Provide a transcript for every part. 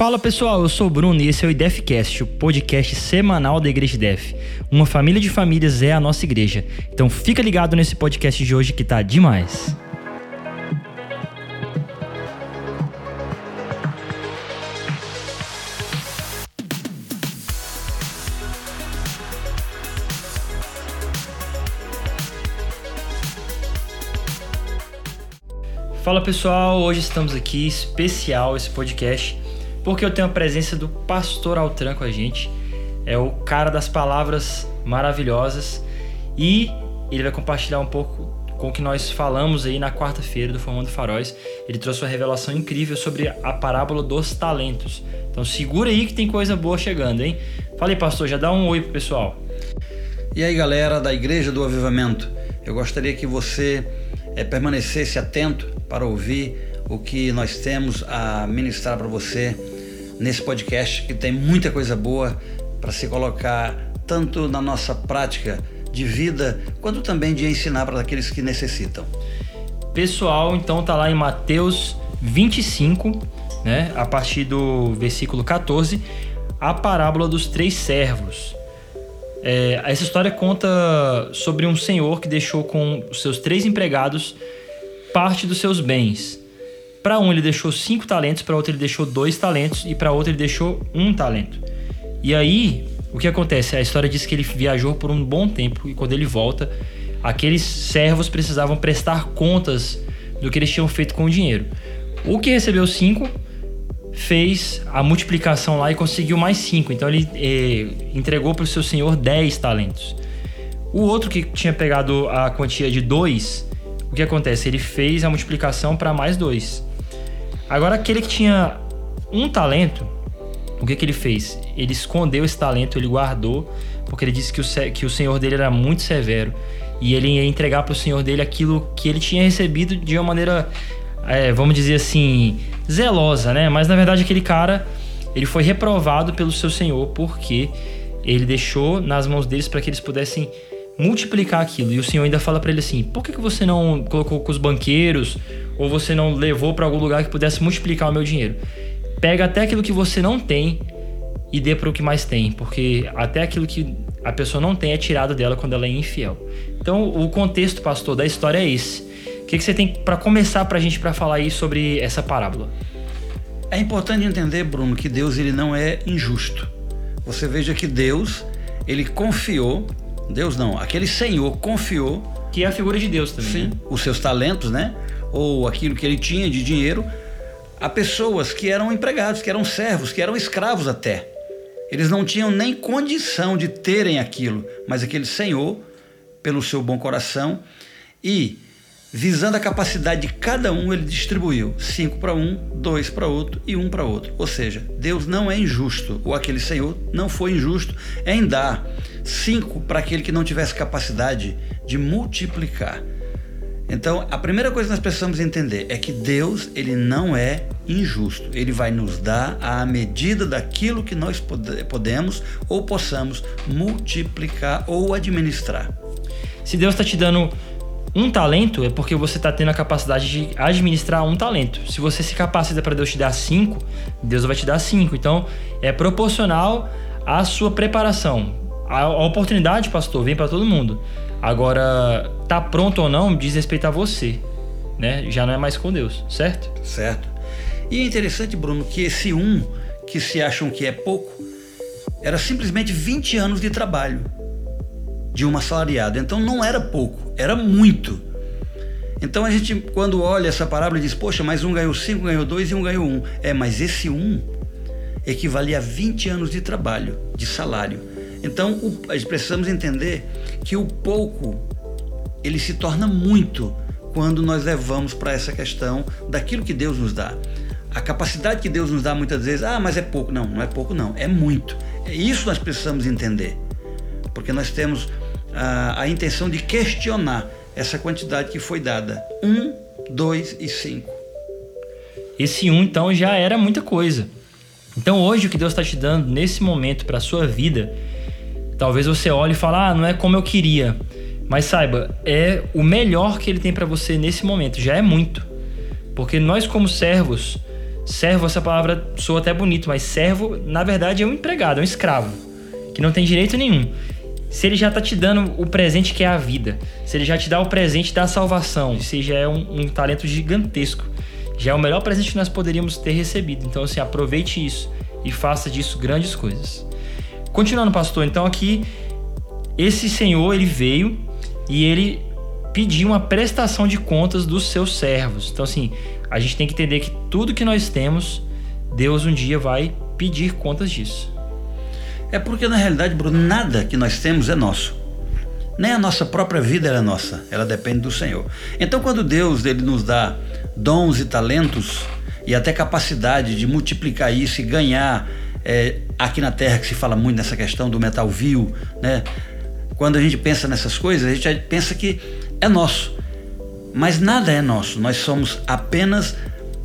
Fala pessoal, eu sou o Bruno e esse é o IDEFcast, o podcast semanal da Igreja IDEF. Uma família de famílias é a nossa igreja. Então fica ligado nesse podcast de hoje que tá demais. Fala pessoal, hoje estamos aqui, especial esse podcast, porque eu tenho a presença do Pastor Altran com a gente. É o cara das palavras maravilhosas e ele vai compartilhar um pouco com o que nós falamos aí na quarta-feira do Formando Faróis. Ele trouxe uma revelação incrível sobre a parábola dos talentos. Então segura aí que tem coisa boa chegando, hein? Fala aí, pastor, já dá um oi pro pessoal. E aí, galera da Igreja do Avivamento, eu gostaria que você é, permanecesse atento para ouvir o que nós temos a ministrar para você nesse podcast, que tem muita coisa boa para se colocar tanto na nossa prática de vida, quanto também de ensinar para aqueles que necessitam. Pessoal, então tá lá em Mateus 25, né, a partir do versículo 14, a parábola dos três servos. É, essa história conta sobre um senhor que deixou com os seus três empregados parte dos seus bens. Para um ele deixou cinco talentos, para outro ele deixou dois talentos e para outro ele deixou um talento. E aí o que acontece? A história diz que ele viajou por um bom tempo e quando ele volta, aqueles servos precisavam prestar contas do que eles tinham feito com o dinheiro. O que recebeu cinco fez a multiplicação lá e conseguiu mais cinco. Então ele eh, entregou para o seu senhor dez talentos. O outro que tinha pegado a quantia de dois o que acontece? Ele fez a multiplicação para mais dois. Agora, aquele que tinha um talento, o que, que ele fez? Ele escondeu esse talento, ele guardou, porque ele disse que o, que o senhor dele era muito severo e ele ia entregar para o senhor dele aquilo que ele tinha recebido de uma maneira, é, vamos dizer assim, zelosa, né? Mas na verdade, aquele cara ele foi reprovado pelo seu senhor porque ele deixou nas mãos deles para que eles pudessem multiplicar aquilo. E o Senhor ainda fala para ele assim: por que, que você não colocou com os banqueiros ou você não levou para algum lugar que pudesse multiplicar o meu dinheiro? Pega até aquilo que você não tem e dê para o que mais tem, porque até aquilo que a pessoa não tem é tirado dela quando ela é infiel. Então, o contexto, pastor, da história é esse. O que, que você tem para começar para a gente para falar aí sobre essa parábola? É importante entender, Bruno, que Deus ele não é injusto. Você veja que Deus ele confiou Deus não, aquele Senhor confiou. Que é a figura de Deus também. Sim, né? os seus talentos, né? Ou aquilo que ele tinha de dinheiro, a pessoas que eram empregados, que eram servos, que eram escravos até. Eles não tinham nem condição de terem aquilo, mas aquele Senhor, pelo seu bom coração e visando a capacidade de cada um, ele distribuiu cinco para um, dois para outro e um para outro. Ou seja, Deus não é injusto, ou aquele Senhor não foi injusto em dar cinco para aquele que não tivesse capacidade de multiplicar. Então, a primeira coisa que nós precisamos entender é que Deus, ele não é injusto. Ele vai nos dar a medida daquilo que nós podemos ou possamos multiplicar ou administrar. Se Deus está te dando um talento, é porque você está tendo a capacidade de administrar um talento. Se você se capacita para Deus te dar cinco, Deus vai te dar cinco. Então, é proporcional à sua preparação. A, oportunidade, pastor, vem para todo mundo. Agora, tá pronto ou não diz respeito a você, né? Já não é mais com Deus, certo? Certo. E é interessante, Bruno, que esse um que se acham que é pouco era simplesmente 20 anos de trabalho de um assalariado. Então não era pouco, era muito. Então a gente, quando olha essa parábola, diz: Poxa, mas um ganhou cinco, ganhou dois e um ganhou um. É, mas esse um equivale a 20 anos de trabalho, de salário. Então, o, precisamos entender que o pouco ele se torna muito quando nós levamos para essa questão daquilo que Deus nos dá. A capacidade que Deus nos dá muitas vezes, ah, mas é pouco. Não, não é pouco, não, é muito. É isso nós precisamos entender. Porque nós temos a, a intenção de questionar essa quantidade que foi dada: um, dois e cinco. Esse um, então, já era muita coisa. Então, hoje, o que Deus está te dando nesse momento para a sua vida Talvez você olhe e fale, ah, não é como eu queria. Mas saiba, é o melhor que ele tem para você nesse momento. Já é muito. Porque nós, como servos, Servo, essa palavra soa até bonito, mas servo, na verdade, é um empregado, é um escravo, que não tem direito nenhum. Se ele já está te dando o presente que é a vida, se ele já te dá o presente da salvação, se já é um, um talento gigantesco, já é o melhor presente que nós poderíamos ter recebido. Então, assim, aproveite isso e faça disso grandes coisas. Continuando, pastor, então aqui esse senhor ele veio e ele pediu uma prestação de contas dos seus servos. Então, assim, a gente tem que entender que tudo que nós temos, Deus um dia vai pedir contas disso. É porque, na realidade, Bruno, nada que nós temos é nosso. Nem a nossa própria vida é nossa, ela depende do Senhor. Então, quando Deus ele nos dá dons e talentos e até capacidade de multiplicar isso e ganhar, é, aqui na Terra que se fala muito nessa questão do metal vil, né? Quando a gente pensa nessas coisas, a gente pensa que é nosso. Mas nada é nosso, nós somos apenas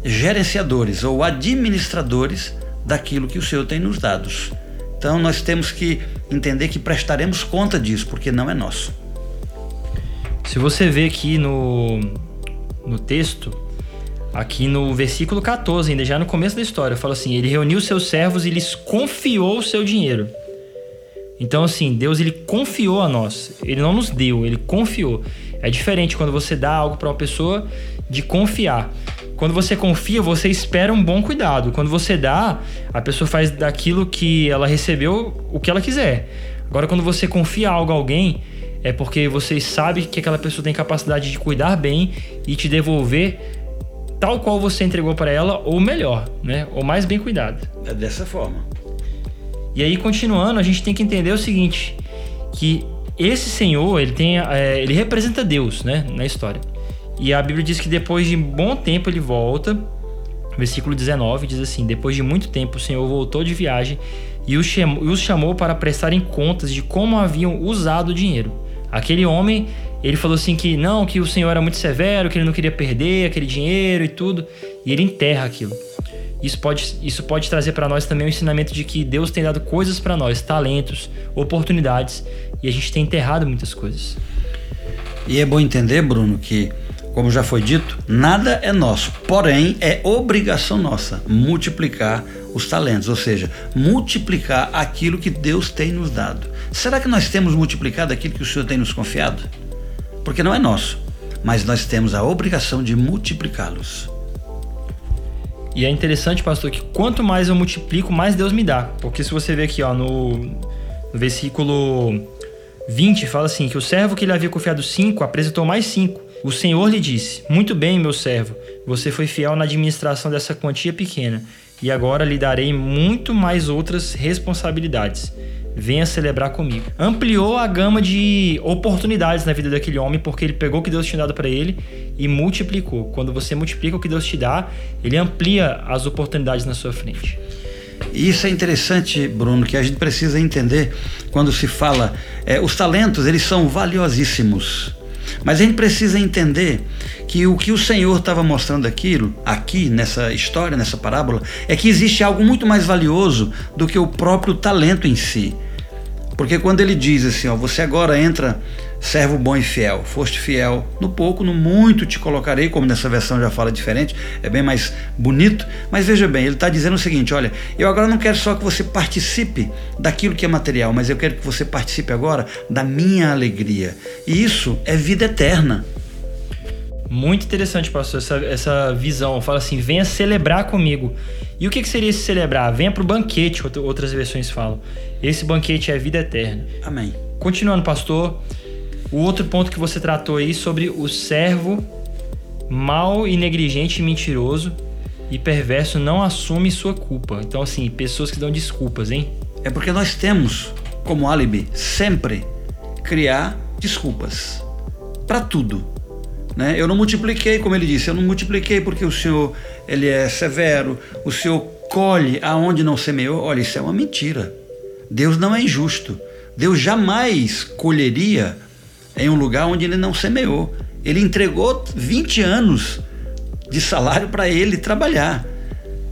gerenciadores ou administradores daquilo que o Senhor tem nos dado. Então nós temos que entender que prestaremos conta disso, porque não é nosso. Se você vê aqui no, no texto, aqui no versículo 14, ainda já no começo da história, fala assim: Ele reuniu seus servos e lhes confiou o seu dinheiro. Então, assim, Deus ele confiou a nós. Ele não nos deu, ele confiou. É diferente quando você dá algo para uma pessoa de confiar. Quando você confia, você espera um bom cuidado. Quando você dá, a pessoa faz daquilo que ela recebeu o que ela quiser. Agora, quando você confia algo a alguém, é porque você sabe que aquela pessoa tem capacidade de cuidar bem e te devolver tal qual você entregou para ela, ou melhor, né? Ou mais bem cuidado. É dessa forma. E aí, continuando, a gente tem que entender o seguinte: que esse Senhor, ele tem, é, ele representa Deus, né, na história. E a Bíblia diz que depois de bom tempo ele volta. Versículo 19 diz assim: Depois de muito tempo, o Senhor voltou de viagem e os chamou, os chamou para prestarem contas de como haviam usado o dinheiro. Aquele homem, ele falou assim que não, que o Senhor era muito severo, que ele não queria perder aquele dinheiro e tudo, e ele enterra aquilo. Isso pode, isso pode trazer para nós também o ensinamento de que Deus tem dado coisas para nós, talentos, oportunidades, e a gente tem enterrado muitas coisas. E é bom entender, Bruno, que, como já foi dito, nada é nosso, porém é obrigação nossa multiplicar os talentos, ou seja, multiplicar aquilo que Deus tem nos dado. Será que nós temos multiplicado aquilo que o Senhor tem nos confiado? Porque não é nosso, mas nós temos a obrigação de multiplicá-los. E é interessante, pastor, que quanto mais eu multiplico, mais Deus me dá. Porque se você ver aqui, ó, no, no versículo 20, fala assim: que o servo que lhe havia confiado cinco apresentou mais cinco. O Senhor lhe disse: Muito bem, meu servo, você foi fiel na administração dessa quantia pequena, e agora lhe darei muito mais outras responsabilidades venha celebrar comigo. Ampliou a gama de oportunidades na vida daquele homem porque ele pegou o que Deus tinha dado para ele e multiplicou. Quando você multiplica o que Deus te dá, ele amplia as oportunidades na sua frente. E isso é interessante, Bruno, que a gente precisa entender quando se fala, é, os talentos eles são valiosíssimos. Mas a gente precisa entender que o que o Senhor estava mostrando aquilo, aqui nessa história, nessa parábola, é que existe algo muito mais valioso do que o próprio talento em si. Porque quando ele diz assim, ó, você agora entra servo bom e fiel, foste fiel no pouco, no muito te colocarei, como nessa versão já fala diferente, é bem mais bonito, mas veja bem, ele está dizendo o seguinte: olha, eu agora não quero só que você participe daquilo que é material, mas eu quero que você participe agora da minha alegria. E isso é vida eterna. Muito interessante, pastor, essa, essa visão. Fala assim: venha celebrar comigo. E o que, que seria esse celebrar? Venha para o banquete, outras versões falam. Esse banquete é a vida eterna. Amém. Continuando, pastor, o outro ponto que você tratou aí sobre o servo mal e negligente e mentiroso e perverso não assume sua culpa. Então, assim, pessoas que dão desculpas, hein? É porque nós temos como álibi sempre criar desculpas para tudo. Né? Eu não multipliquei, como ele disse, eu não multipliquei porque o Senhor ele é severo, o Senhor colhe aonde não semeou. Olha, isso é uma mentira. Deus não é injusto. Deus jamais colheria em um lugar onde ele não semeou. Ele entregou 20 anos de salário para ele trabalhar.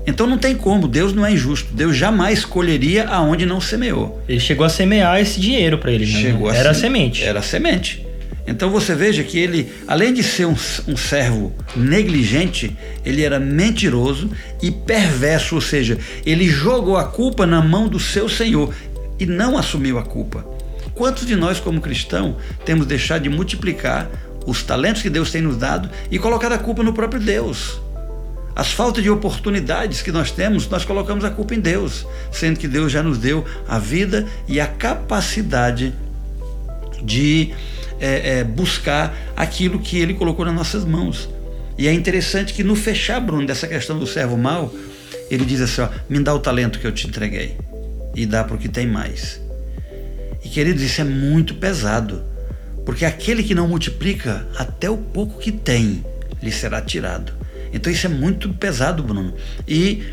Então não tem como, Deus não é injusto. Deus jamais colheria aonde não semeou. Ele chegou a semear esse dinheiro para ele, né? Chegou Era a semente. Era semente. Então você veja que ele, além de ser um, um, servo negligente, ele era mentiroso e perverso, ou seja, ele jogou a culpa na mão do seu senhor e não assumiu a culpa. Quantos de nós, como cristão, temos deixado de multiplicar os talentos que Deus tem nos dado e colocar a culpa no próprio Deus? As faltas de oportunidades que nós temos, nós colocamos a culpa em Deus, sendo que Deus já nos deu a vida e a capacidade de é, é, buscar aquilo que Ele colocou nas nossas mãos. E é interessante que no fechar, Bruno, dessa questão do servo mau, ele diz assim: ó, me dá o talento que eu te entreguei e dá para o que tem mais. E queridos, isso é muito pesado, porque aquele que não multiplica, até o pouco que tem, lhe será tirado. Então isso é muito pesado, Bruno. E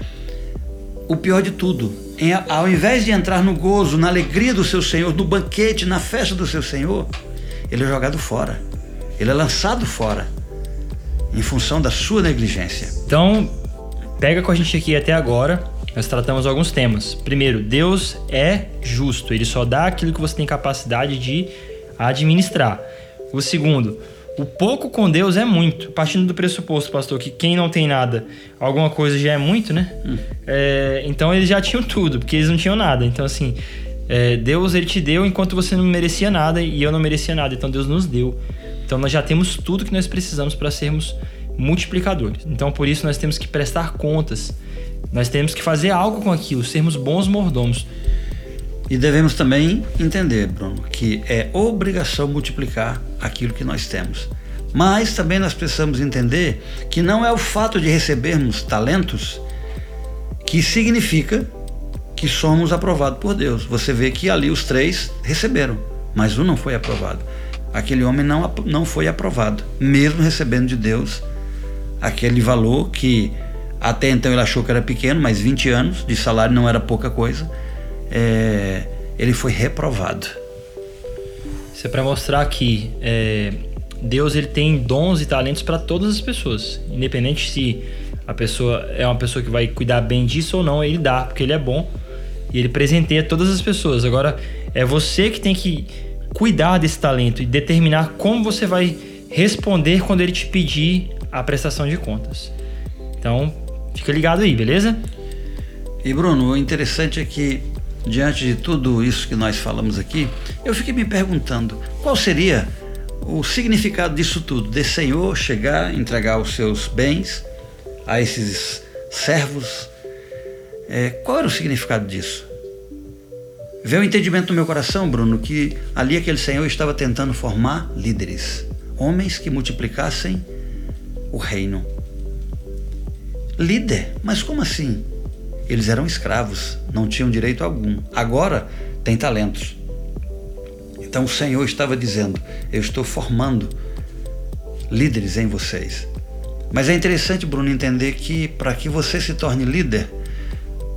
o pior de tudo, em, ao invés de entrar no gozo, na alegria do seu Senhor, no banquete, na festa do seu Senhor, ele é jogado fora. Ele é lançado fora em função da sua negligência. Então, pega com a gente aqui até agora nós tratamos alguns temas. Primeiro, Deus é justo, ele só dá aquilo que você tem capacidade de administrar. O segundo, o pouco com Deus é muito. Partindo do pressuposto, pastor, que quem não tem nada, alguma coisa já é muito, né? Hum. É, então eles já tinham tudo, porque eles não tinham nada. Então, assim, é, Deus ele te deu enquanto você não merecia nada e eu não merecia nada. Então Deus nos deu. Então nós já temos tudo que nós precisamos para sermos multiplicadores. Então por isso nós temos que prestar contas nós temos que fazer algo com aquilo, sermos bons mordomos. E devemos também entender, Bruno, que é obrigação multiplicar aquilo que nós temos. Mas também nós precisamos entender que não é o fato de recebermos talentos que significa que somos aprovados por Deus. Você vê que ali os três receberam, mas um não foi aprovado. Aquele homem não, não foi aprovado, mesmo recebendo de Deus aquele valor que até então ele achou que era pequeno, mas 20 anos de salário não era pouca coisa. É, ele foi reprovado. Isso é para mostrar que é, Deus ele tem dons e talentos para todas as pessoas, independente se a pessoa é uma pessoa que vai cuidar bem disso ou não, ele dá, porque ele é bom e ele presenteia todas as pessoas. Agora é você que tem que cuidar desse talento e determinar como você vai responder quando ele te pedir a prestação de contas. Então, Fica ligado aí, beleza? E Bruno, o interessante é que, diante de tudo isso que nós falamos aqui, eu fiquei me perguntando qual seria o significado disso tudo, de Senhor chegar, entregar os seus bens a esses servos. É, qual era o significado disso? Veio o entendimento no meu coração, Bruno, que ali aquele Senhor estava tentando formar líderes, homens que multiplicassem o reino líder. Mas como assim? Eles eram escravos, não tinham direito algum. Agora têm talentos. Então o Senhor estava dizendo: Eu estou formando líderes em vocês. Mas é interessante, Bruno, entender que para que você se torne líder,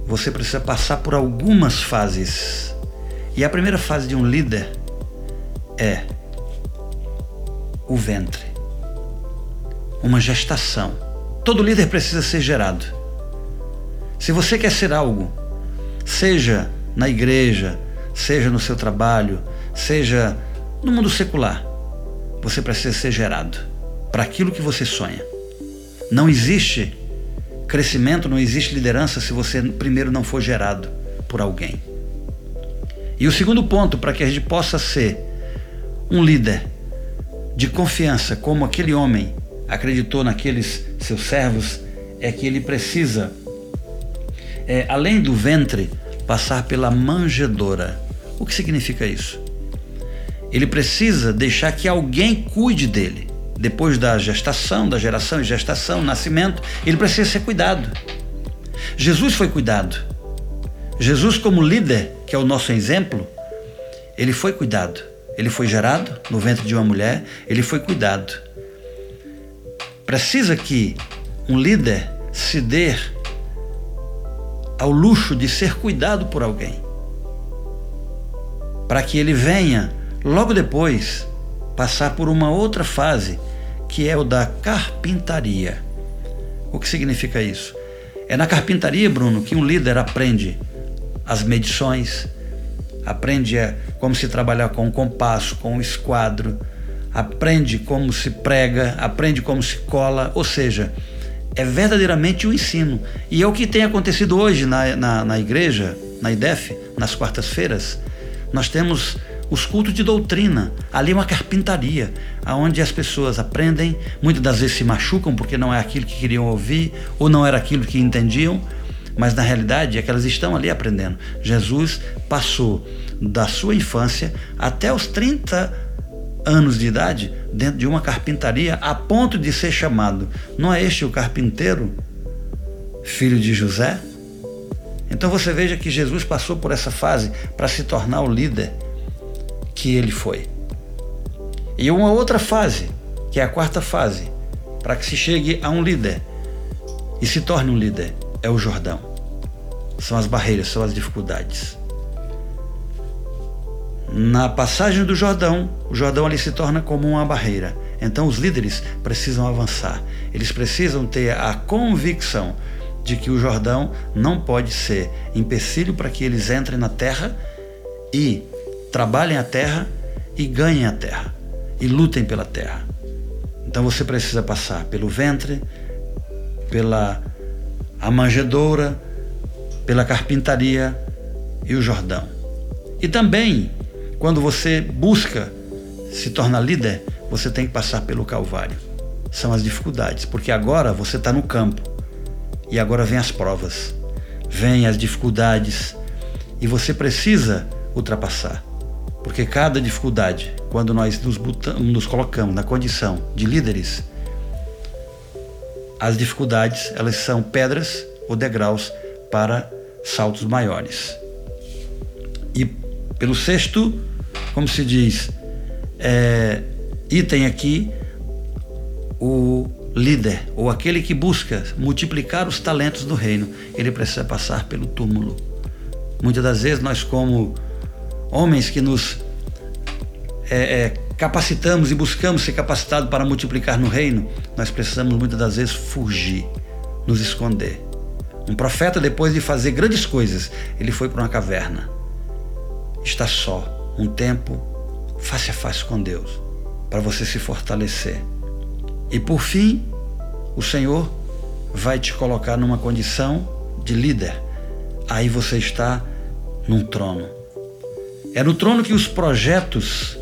você precisa passar por algumas fases. E a primeira fase de um líder é o ventre, uma gestação. Todo líder precisa ser gerado. Se você quer ser algo, seja na igreja, seja no seu trabalho, seja no mundo secular, você precisa ser gerado para aquilo que você sonha. Não existe crescimento, não existe liderança se você primeiro não for gerado por alguém. E o segundo ponto, para que a gente possa ser um líder de confiança, como aquele homem acreditou naqueles seus servos, é que ele precisa, é, além do ventre, passar pela manjedoura. O que significa isso? Ele precisa deixar que alguém cuide dele. Depois da gestação, da geração e gestação, nascimento, ele precisa ser cuidado. Jesus foi cuidado. Jesus, como líder, que é o nosso exemplo, ele foi cuidado. Ele foi gerado no ventre de uma mulher, ele foi cuidado. Precisa que um líder se dê ao luxo de ser cuidado por alguém, para que ele venha logo depois passar por uma outra fase, que é o da carpintaria. O que significa isso? É na carpintaria, Bruno, que um líder aprende as medições, aprende como se trabalhar com o compasso, com o esquadro, aprende como se prega, aprende como se cola, ou seja, é verdadeiramente o um ensino. E é o que tem acontecido hoje na, na, na igreja, na IDEF, nas quartas-feiras. Nós temos os cultos de doutrina, ali é uma carpintaria, aonde as pessoas aprendem, muitas das vezes se machucam porque não é aquilo que queriam ouvir ou não era aquilo que entendiam, mas na realidade é que elas estão ali aprendendo. Jesus passou da sua infância até os 30 anos de idade dentro de uma carpintaria a ponto de ser chamado. Não é este o carpinteiro, filho de José? Então você veja que Jesus passou por essa fase para se tornar o líder que ele foi. E uma outra fase, que é a quarta fase, para que se chegue a um líder e se torne um líder, é o Jordão. São as barreiras, são as dificuldades. Na passagem do Jordão, o Jordão ali se torna como uma barreira. Então os líderes precisam avançar. Eles precisam ter a convicção de que o Jordão não pode ser empecilho para que eles entrem na terra e trabalhem a terra e ganhem a terra e lutem pela terra. Então você precisa passar pelo ventre, pela a manjedoura, pela carpintaria e o Jordão. E também, quando você busca se tornar líder, você tem que passar pelo Calvário. São as dificuldades, porque agora você está no campo e agora vem as provas, vem as dificuldades e você precisa ultrapassar. Porque cada dificuldade, quando nós nos, nos colocamos na condição de líderes, as dificuldades elas são pedras ou degraus para saltos maiores. E pelo sexto, como se diz, é, item aqui, o líder ou aquele que busca multiplicar os talentos do reino, ele precisa passar pelo túmulo. Muitas das vezes nós como homens que nos é, é, capacitamos e buscamos ser capacitados para multiplicar no reino, nós precisamos muitas das vezes fugir, nos esconder. Um profeta, depois de fazer grandes coisas, ele foi para uma caverna. Está só, um tempo, face a face com Deus, para você se fortalecer. E por fim, o Senhor vai te colocar numa condição de líder. Aí você está num trono é no trono que os projetos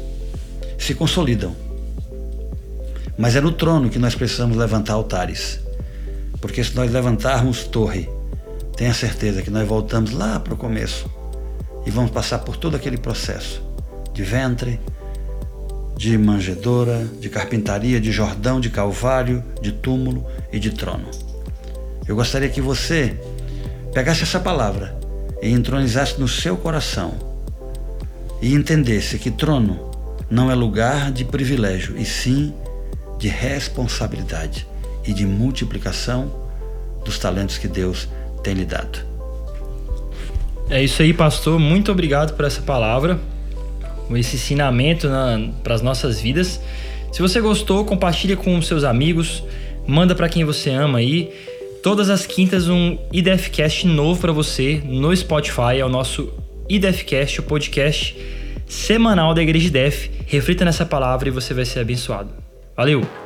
se consolidam. Mas é no trono que nós precisamos levantar altares. Porque se nós levantarmos torre, tenha certeza que nós voltamos lá para o começo e vamos passar por todo aquele processo de ventre, de manjedoura, de carpintaria, de Jordão, de Calvário, de túmulo e de trono. Eu gostaria que você pegasse essa palavra e entronizasse no seu coração e entendesse que trono não é lugar de privilégio, e sim de responsabilidade e de multiplicação dos talentos que Deus tem lhe dado. É isso aí, pastor. Muito obrigado por essa palavra, esse ensinamento para as nossas vidas. Se você gostou, compartilha com seus amigos, manda para quem você ama aí. Todas as quintas um IDFcast novo para você no Spotify, é o nosso IDFcast, o podcast semanal da Igreja IDF. Reflita nessa palavra e você vai ser abençoado. Valeu!